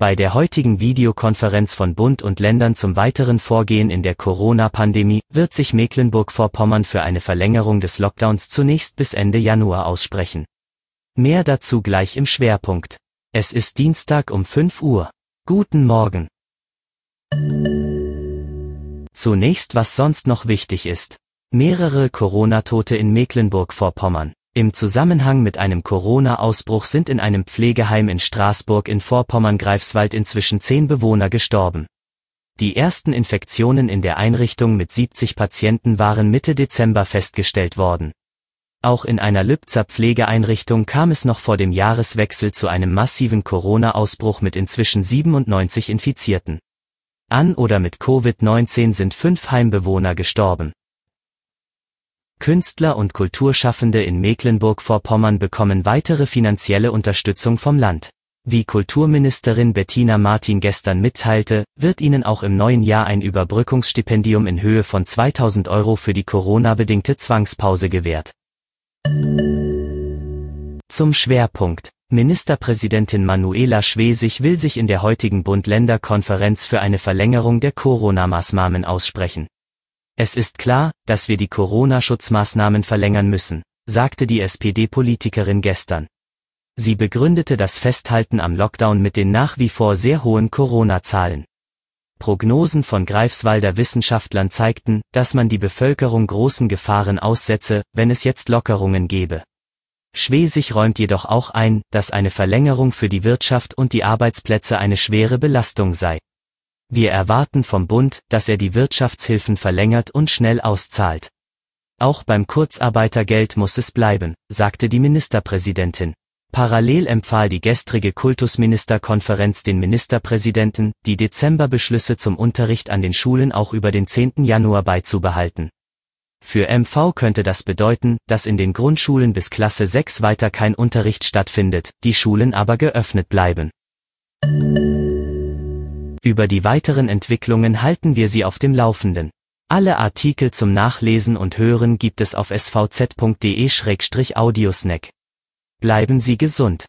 Bei der heutigen Videokonferenz von Bund und Ländern zum weiteren Vorgehen in der Corona-Pandemie wird sich Mecklenburg-Vorpommern für eine Verlängerung des Lockdowns zunächst bis Ende Januar aussprechen. Mehr dazu gleich im Schwerpunkt. Es ist Dienstag um 5 Uhr. Guten Morgen. Zunächst was sonst noch wichtig ist. Mehrere Corona-Tote in Mecklenburg-Vorpommern. Im Zusammenhang mit einem Corona-Ausbruch sind in einem Pflegeheim in Straßburg in Vorpommern-Greifswald inzwischen zehn Bewohner gestorben. Die ersten Infektionen in der Einrichtung mit 70 Patienten waren Mitte Dezember festgestellt worden. Auch in einer Lübzer Pflegeeinrichtung kam es noch vor dem Jahreswechsel zu einem massiven Corona-Ausbruch mit inzwischen 97 Infizierten. An oder mit Covid-19 sind fünf Heimbewohner gestorben. Künstler und Kulturschaffende in Mecklenburg-Vorpommern bekommen weitere finanzielle Unterstützung vom Land. Wie Kulturministerin Bettina Martin gestern mitteilte, wird ihnen auch im neuen Jahr ein Überbrückungsstipendium in Höhe von 2000 Euro für die Corona-bedingte Zwangspause gewährt. Zum Schwerpunkt. Ministerpräsidentin Manuela Schwesig will sich in der heutigen Bund-Länder-Konferenz für eine Verlängerung der Corona-Maßnahmen aussprechen. Es ist klar, dass wir die Corona-Schutzmaßnahmen verlängern müssen, sagte die SPD-Politikerin gestern. Sie begründete das Festhalten am Lockdown mit den nach wie vor sehr hohen Corona-Zahlen. Prognosen von Greifswalder Wissenschaftlern zeigten, dass man die Bevölkerung großen Gefahren aussetze, wenn es jetzt Lockerungen gebe. Schwesig räumt jedoch auch ein, dass eine Verlängerung für die Wirtschaft und die Arbeitsplätze eine schwere Belastung sei. Wir erwarten vom Bund, dass er die Wirtschaftshilfen verlängert und schnell auszahlt. Auch beim Kurzarbeitergeld muss es bleiben, sagte die Ministerpräsidentin. Parallel empfahl die gestrige Kultusministerkonferenz den Ministerpräsidenten, die Dezemberbeschlüsse zum Unterricht an den Schulen auch über den 10. Januar beizubehalten. Für MV könnte das bedeuten, dass in den Grundschulen bis Klasse 6 weiter kein Unterricht stattfindet, die Schulen aber geöffnet bleiben. Über die weiteren Entwicklungen halten wir Sie auf dem Laufenden. Alle Artikel zum Nachlesen und Hören gibt es auf svz.de-audiosnack. Bleiben Sie gesund.